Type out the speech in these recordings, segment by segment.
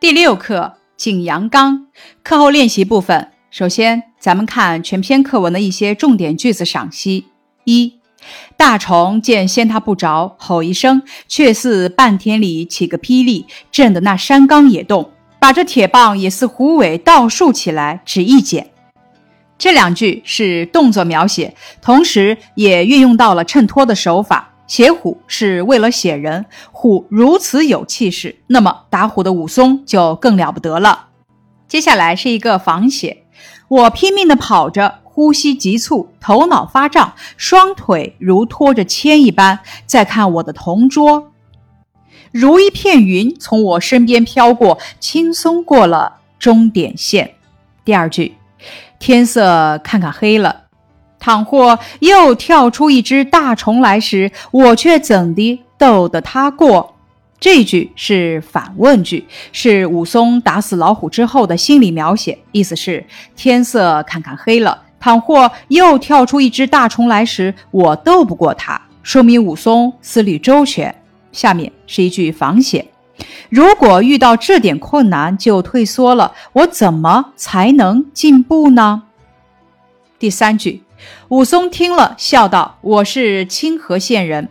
第六课景阳冈课后练习部分。首先，咱们看全篇课文的一些重点句子赏析。一大虫见掀他不着，吼一声，却似半天里起个霹雳，震得那山冈也动，把这铁棒也似虎尾倒竖起来，只一剪。这两句是动作描写，同时也运用到了衬托的手法。写虎是为了写人，虎如此有气势，那么打虎的武松就更了不得了。接下来是一个仿写，我拼命地跑着，呼吸急促，头脑发胀，双腿如拖着铅一般。再看我的同桌，如一片云从我身边飘过，轻松过了终点线。第二句，天色看看黑了。倘或又跳出一只大虫来时，我却怎地斗得他过？这句是反问句，是武松打死老虎之后的心理描写。意思是天色看看黑了，倘或又跳出一只大虫来时，我斗不过他，说明武松思虑周全。下面是一句仿写：如果遇到这点困难就退缩了，我怎么才能进步呢？第三句。武松听了，笑道：“我是清河县人，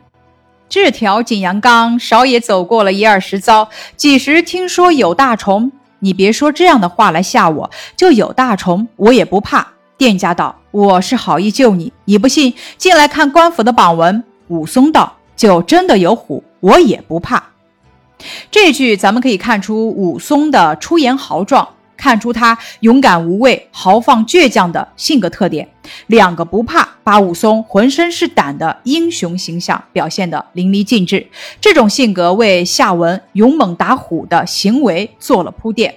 这条景阳冈少也走过了一二十遭，几时听说有大虫？你别说这样的话来吓我，就有大虫，我也不怕。”店家道：“我是好意救你，你不信，进来看官府的榜文。”武松道：“就真的有虎，我也不怕。”这句咱们可以看出武松的出言豪壮。看出他勇敢无畏、豪放倔强的性格特点，两个不怕，把武松浑身是胆的英雄形象表现得淋漓尽致。这种性格为下文勇猛打虎的行为做了铺垫。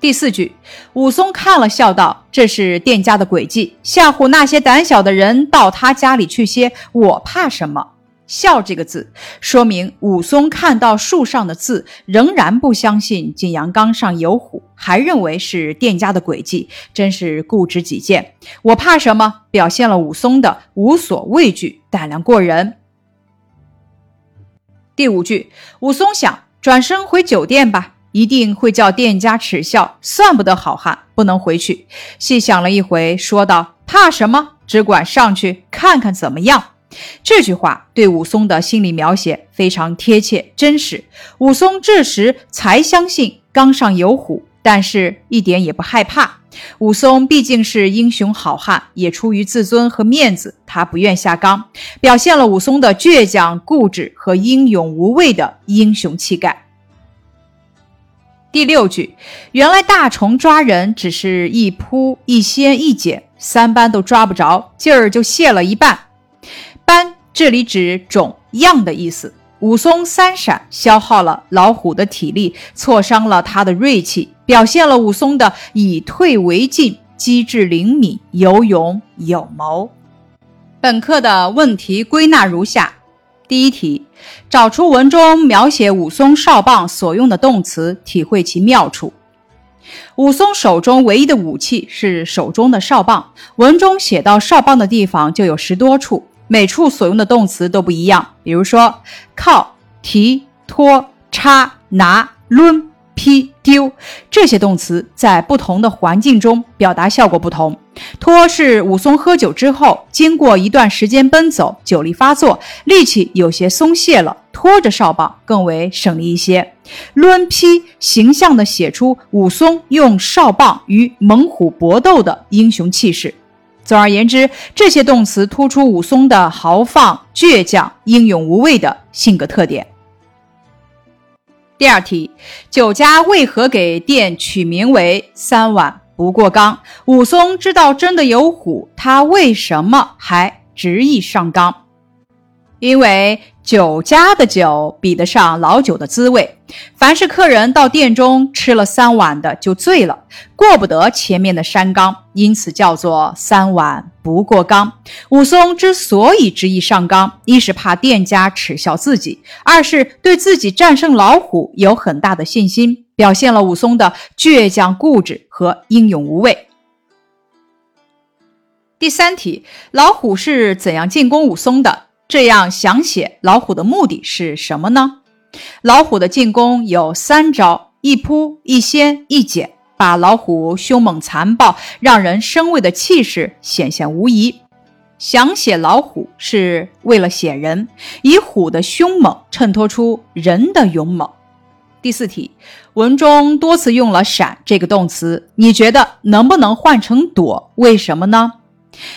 第四句，武松看了，笑道：“这是店家的诡计，吓唬那些胆小的人到他家里去歇，我怕什么？”笑这个字，说明武松看到树上的字，仍然不相信景阳冈上有虎，还认为是店家的诡计，真是固执己见。我怕什么？表现了武松的无所畏惧，胆量过人。第五句，武松想转身回酒店吧，一定会叫店家耻笑，算不得好汉，不能回去。细想了一回，说道：“怕什么？只管上去看看怎么样。”这句话对武松的心理描写非常贴切真实。武松这时才相信冈上有虎，但是一点也不害怕。武松毕竟是英雄好汉，也出于自尊和面子，他不愿下冈，表现了武松的倔强、固执和英勇无畏的英雄气概。第六句，原来大虫抓人只是一扑一掀一剪，三般都抓不着，劲儿就泄了一半。这里指种样的意思。武松三闪，消耗了老虎的体力，挫伤了他的锐气，表现了武松的以退为进、机智灵敏、有勇有谋。本课的问题归纳如下：第一题，找出文中描写武松哨棒所用的动词，体会其妙处。武松手中唯一的武器是手中的哨棒，文中写到哨棒的地方就有十多处。每处所用的动词都不一样，比如说靠、提、拖、插、拿、抡、劈、丢这些动词，在不同的环境中表达效果不同。拖是武松喝酒之后，经过一段时间奔走，酒力发作，力气有些松懈了，拖着哨棒更为省力一些。抡、劈形象地写出武松用哨棒与猛虎搏斗的英雄气势。总而言之，这些动词突出武松的豪放、倔强、英勇无畏的性格特点。第二题，酒家为何给店取名为“三碗不过冈”？武松知道真的有虎，他为什么还执意上冈？因为酒家的酒比得上老酒的滋味，凡是客人到店中吃了三碗的就醉了，过不得前面的山冈，因此叫做三碗不过冈。武松之所以执意上冈，一是怕店家耻笑自己，二是对自己战胜老虎有很大的信心，表现了武松的倔强固执和英勇无畏。第三题，老虎是怎样进攻武松的？这样详写老虎的目的是什么呢？老虎的进攻有三招：一扑、一掀、一剪，把老虎凶猛残暴、让人生畏的气势显现无疑。想写老虎是为了写人，以虎的凶猛衬托出人的勇猛。第四题，文中多次用了“闪”这个动词，你觉得能不能换成“躲”？为什么呢？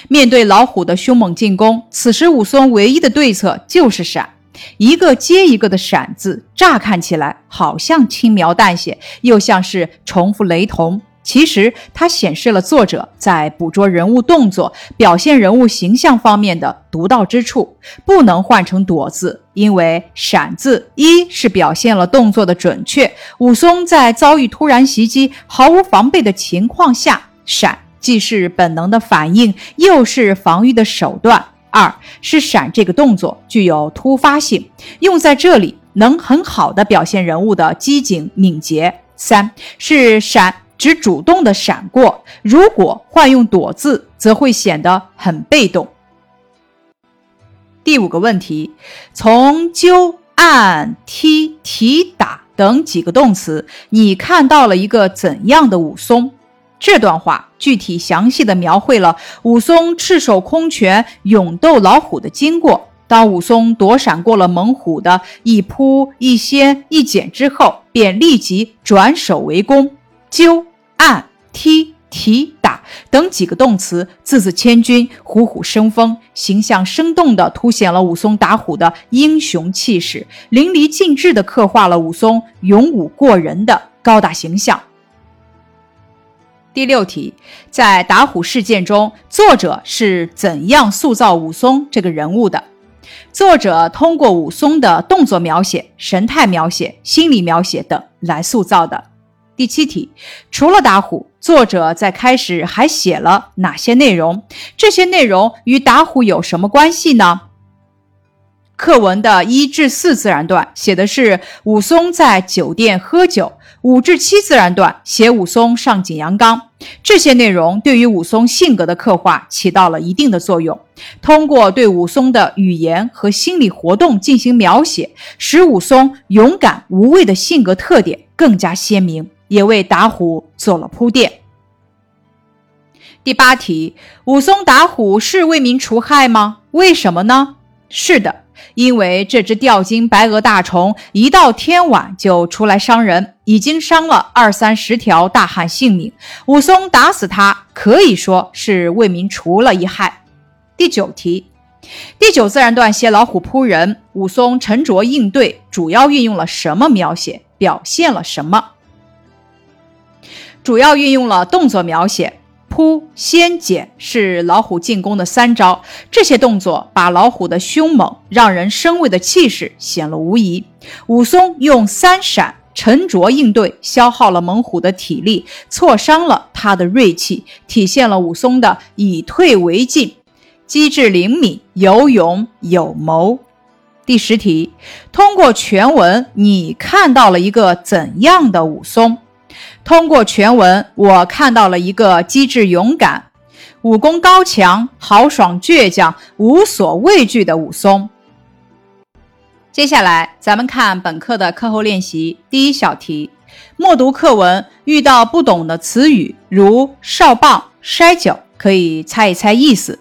面对老虎的凶猛进攻，此时武松唯一的对策就是闪，一个接一个的“闪”字，乍看起来好像轻描淡写，又像是重复雷同。其实，它显示了作者在捕捉人物动作、表现人物形象方面的独到之处。不能换成“躲”字，因为“闪”字一是表现了动作的准确。武松在遭遇突然袭击、毫无防备的情况下，闪既是本能的反应，又是防御的手段。二是闪这个动作具有突发性，用在这里能很好的表现人物的机警敏捷。三是闪。只主动的闪过，如果换用躲字，则会显得很被动。第五个问题，从揪、按、踢、提、打等几个动词，你看到了一个怎样的武松？这段话具体详细的描绘了武松赤手空拳勇斗老虎的经过。当武松躲闪过了猛虎的一扑、一掀、一剪之后，便立即转手为攻，揪。按、踢、提、打等几个动词，字字千钧，虎虎生风，形象生动地凸显了武松打虎的英雄气势，淋漓尽致地刻画了武松勇武过人的高大形象。第六题，在打虎事件中，作者是怎样塑造武松这个人物的？作者通过武松的动作描写、神态描写、心理描写等来塑造的。第七题，除了打虎，作者在开始还写了哪些内容？这些内容与打虎有什么关系呢？课文的一至四自然段写的是武松在酒店喝酒，五至七自然段写武松上景阳冈。这些内容对于武松性格的刻画起到了一定的作用。通过对武松的语言和心理活动进行描写，使武松勇敢无畏的性格特点更加鲜明。也为打虎做了铺垫。第八题，武松打虎是为民除害吗？为什么呢？是的，因为这只吊睛白额大虫一到天晚就出来伤人，已经伤了二三十条大汉性命。武松打死他，可以说是为民除了一害。第九题，第九自然段写老虎扑人，武松沉着应对，主要运用了什么描写？表现了什么？主要运用了动作描写，扑、掀、剪是老虎进攻的三招。这些动作把老虎的凶猛、让人生畏的气势显露无遗。武松用三闪沉着应对，消耗了猛虎的体力，挫伤了他的锐气，体现了武松的以退为进，机智灵敏，有勇有谋。第十题，通过全文，你看到了一个怎样的武松？通过全文，我看到了一个机智勇敢、武功高强、豪爽倔强、无所畏惧的武松。接下来，咱们看本课的课后练习。第一小题，默读课文，遇到不懂的词语，如哨棒、筛酒，可以猜一猜意思。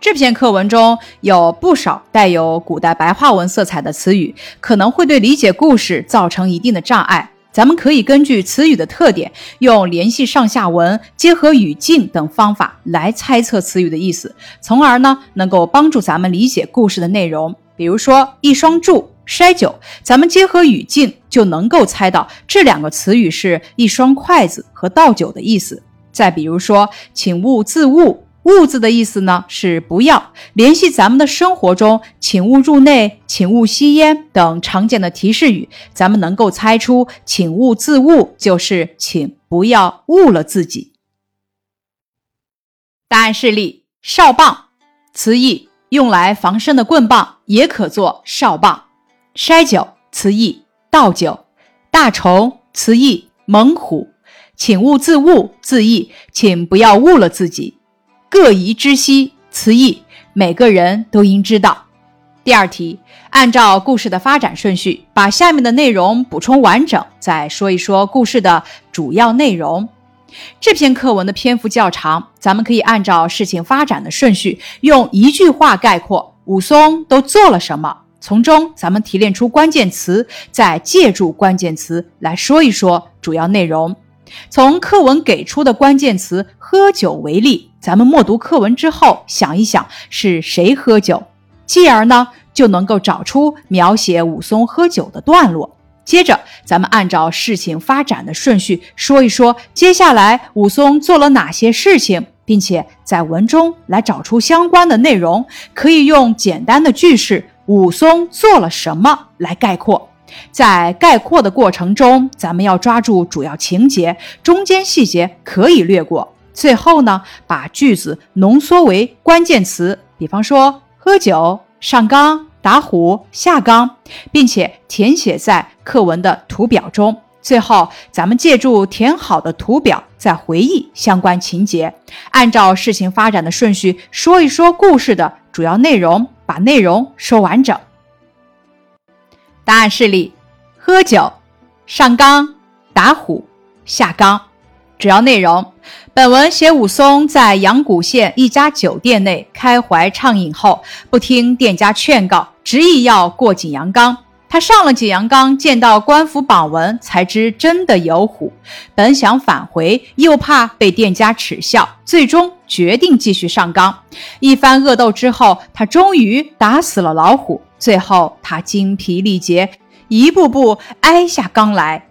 这篇课文中有不少带有古代白话文色彩的词语，可能会对理解故事造成一定的障碍。咱们可以根据词语的特点，用联系上下文、结合语境等方法来猜测词语的意思，从而呢能够帮助咱们理解故事的内容。比如说“一双箸”“筛酒”，咱们结合语境就能够猜到这两个词语是一双筷子和倒酒的意思。再比如说“请勿自误”。勿字的意思呢是不要联系咱们的生活中，请勿入内、请勿吸烟等常见的提示语，咱们能够猜出请勿自误就是请不要误了自己。答案示例：哨棒，词义用来防身的棍棒，也可做哨棒；筛酒，词义倒酒；大虫，词义猛虎；请勿自误，字义请不要误了自己。各宜知悉，词义每个人都应知道。第二题，按照故事的发展顺序，把下面的内容补充完整，再说一说故事的主要内容。这篇课文的篇幅较长，咱们可以按照事情发展的顺序，用一句话概括武松都做了什么。从中咱们提炼出关键词，再借助关键词来说一说主要内容。从课文给出的关键词“喝酒”为例，咱们默读课文之后，想一想是谁喝酒。继而呢，就能够找出描写武松喝酒的段落。接着，咱们按照事情发展的顺序说一说接下来武松做了哪些事情，并且在文中来找出相关的内容。可以用简单的句式“武松做了什么”来概括。在概括的过程中，咱们要抓住主要情节，中间细节可以略过。最后呢，把句子浓缩为关键词，比方说。喝酒、上纲、打虎、下纲，并且填写在课文的图表中。最后，咱们借助填好的图表，再回忆相关情节，按照事情发展的顺序说一说故事的主要内容，把内容说完整。答案示例：喝酒、上纲、打虎、下纲。主要内容：本文写武松在阳谷县一家酒店内开怀畅饮后，不听店家劝告，执意要过景阳冈。他上了景阳冈，见到官府榜文，才知真的有虎。本想返回，又怕被店家耻笑，最终决定继续上冈。一番恶斗之后，他终于打死了老虎。最后，他精疲力竭，一步步挨下冈来。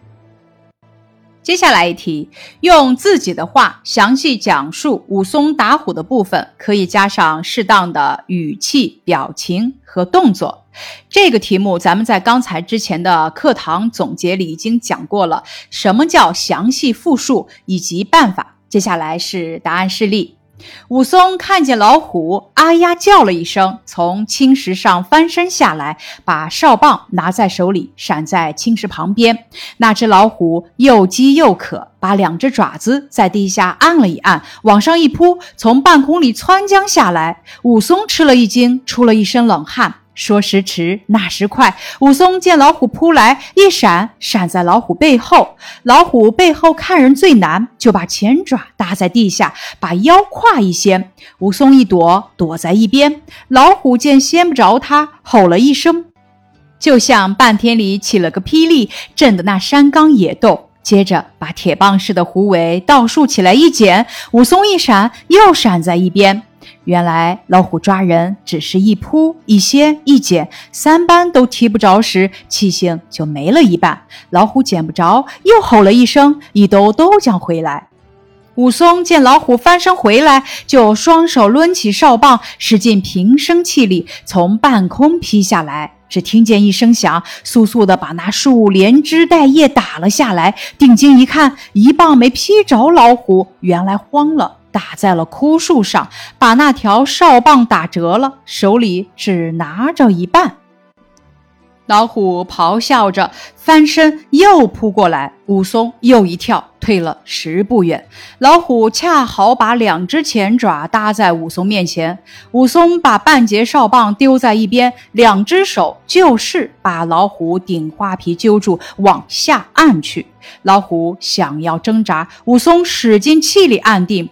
接下来一题，用自己的话详细讲述武松打虎的部分，可以加上适当的语气、表情和动作。这个题目咱们在刚才之前的课堂总结里已经讲过了，什么叫详细复述以及办法。接下来是答案示例。武松看见老虎，啊呀叫了一声，从青石上翻身下来，把哨棒拿在手里，闪在青石旁边。那只老虎又饥又渴，把两只爪子在地下按了一按，往上一扑，从半空里窜将下来。武松吃了一惊，出了一身冷汗。说时迟，那时快，武松见老虎扑来，一闪，闪在老虎背后。老虎背后看人最难，就把前爪搭在地下，把腰胯一掀。武松一躲，躲在一边。老虎见掀不着他，吼了一声，就像半天里起了个霹雳，震得那山冈野动。接着把铁棒似的虎尾倒竖起来一剪，武松一闪，又闪在一边。原来老虎抓人只是一扑一掀一剪，三般都提不着时，气性就没了一半。老虎捡不着，又吼了一声，一兜都将回来。武松见老虎翻身回来，就双手抡起哨棒，使尽平生气力，从半空劈下来。只听见一声响，速速的把那树连枝带叶打了下来。定睛一看，一棒没劈着老虎，原来慌了。打在了枯树上，把那条哨棒打折了，手里只拿着一半。老虎咆哮着翻身又扑过来，武松又一跳，退了十步远。老虎恰好把两只前爪搭在武松面前，武松把半截哨棒丢在一边，两只手就是把老虎顶花皮揪住，往下按去。老虎想要挣扎，武松使尽气力按定。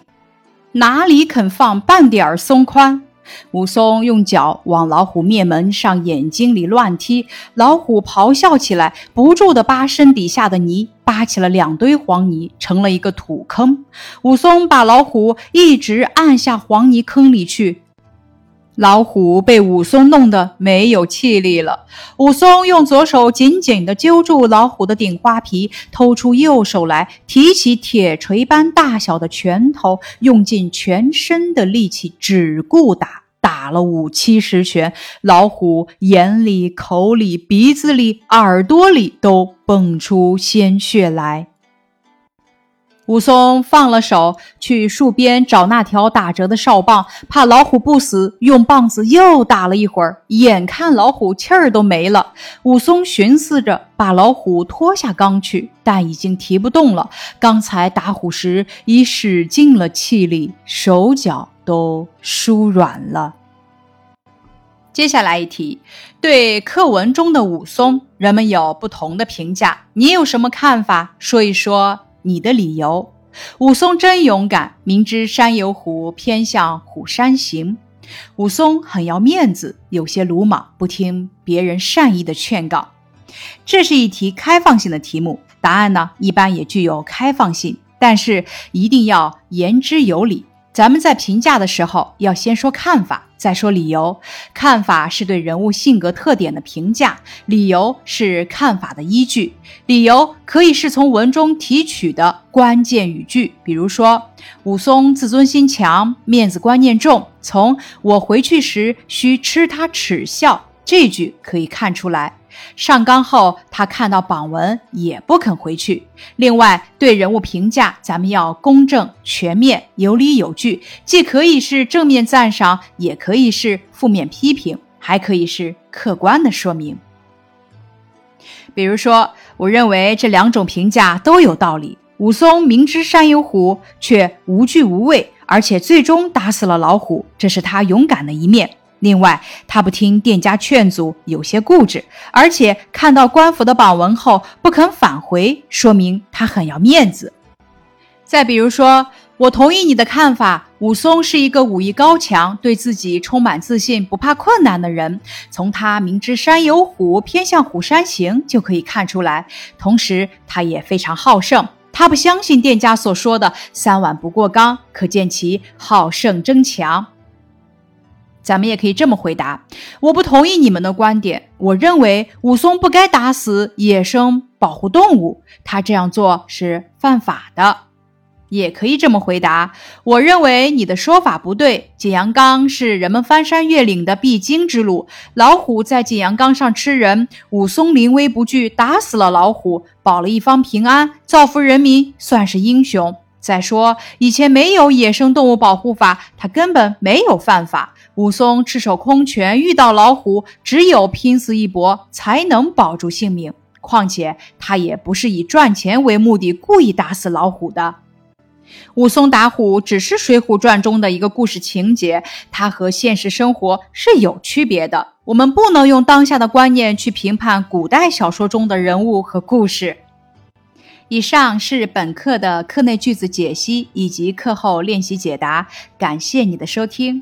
哪里肯放半点儿松宽？武松用脚往老虎面门上眼睛里乱踢，老虎咆哮起来，不住地扒身底下的泥，扒起了两堆黄泥，成了一个土坑。武松把老虎一直按下黄泥坑里去。老虎被武松弄得没有气力了，武松用左手紧紧地揪住老虎的顶花皮，偷出右手来，提起铁锤般大小的拳头，用尽全身的力气，只顾打，打了五七十拳，老虎眼里、口里、鼻子里、耳朵里都蹦出鲜血来。武松放了手，去树边找那条打折的哨棒，怕老虎不死，用棒子又打了一会儿。眼看老虎气儿都没了，武松寻思着把老虎拖下缸去，但已经提不动了。刚才打虎时已使尽了气力，手脚都酥软了。接下来一题，对课文中的武松，人们有不同的评价，你有什么看法？说一说你的理由。武松真勇敢，明知山有虎，偏向虎山行。武松很要面子，有些鲁莽，不听别人善意的劝告。这是一题开放性的题目，答案呢一般也具有开放性，但是一定要言之有理。咱们在评价的时候，要先说看法，再说理由。看法是对人物性格特点的评价，理由是看法的依据。理由可以是从文中提取的关键语句，比如说武松自尊心强，面子观念重，从我回去时需吃他耻笑这句可以看出来。上纲后，他看到榜文也不肯回去。另外，对人物评价，咱们要公正、全面、有理有据，既可以是正面赞赏，也可以是负面批评，还可以是客观的说明。比如说，我认为这两种评价都有道理。武松明知山有虎，却无惧无畏，而且最终打死了老虎，这是他勇敢的一面。另外，他不听店家劝阻，有些固执，而且看到官府的榜文后不肯返回，说明他很要面子。再比如说，我同意你的看法，武松是一个武艺高强、对自己充满自信、不怕困难的人。从他明知山有虎，偏向虎山行就可以看出来。同时，他也非常好胜，他不相信店家所说的“三碗不过冈”，可见其好胜争强。咱们也可以这么回答：我不同意你们的观点。我认为武松不该打死野生保护动物，他这样做是犯法的。也可以这么回答：我认为你的说法不对。景阳冈是人们翻山越岭的必经之路，老虎在景阳冈上吃人，武松临危不惧，打死了老虎，保了一方平安，造福人民，算是英雄。再说，以前没有野生动物保护法，他根本没有犯法。武松赤手空拳遇到老虎，只有拼死一搏才能保住性命。况且他也不是以赚钱为目的故意打死老虎的。武松打虎只是《水浒传》中的一个故事情节，它和现实生活是有区别的。我们不能用当下的观念去评判古代小说中的人物和故事。以上是本课的课内句子解析以及课后练习解答，感谢你的收听。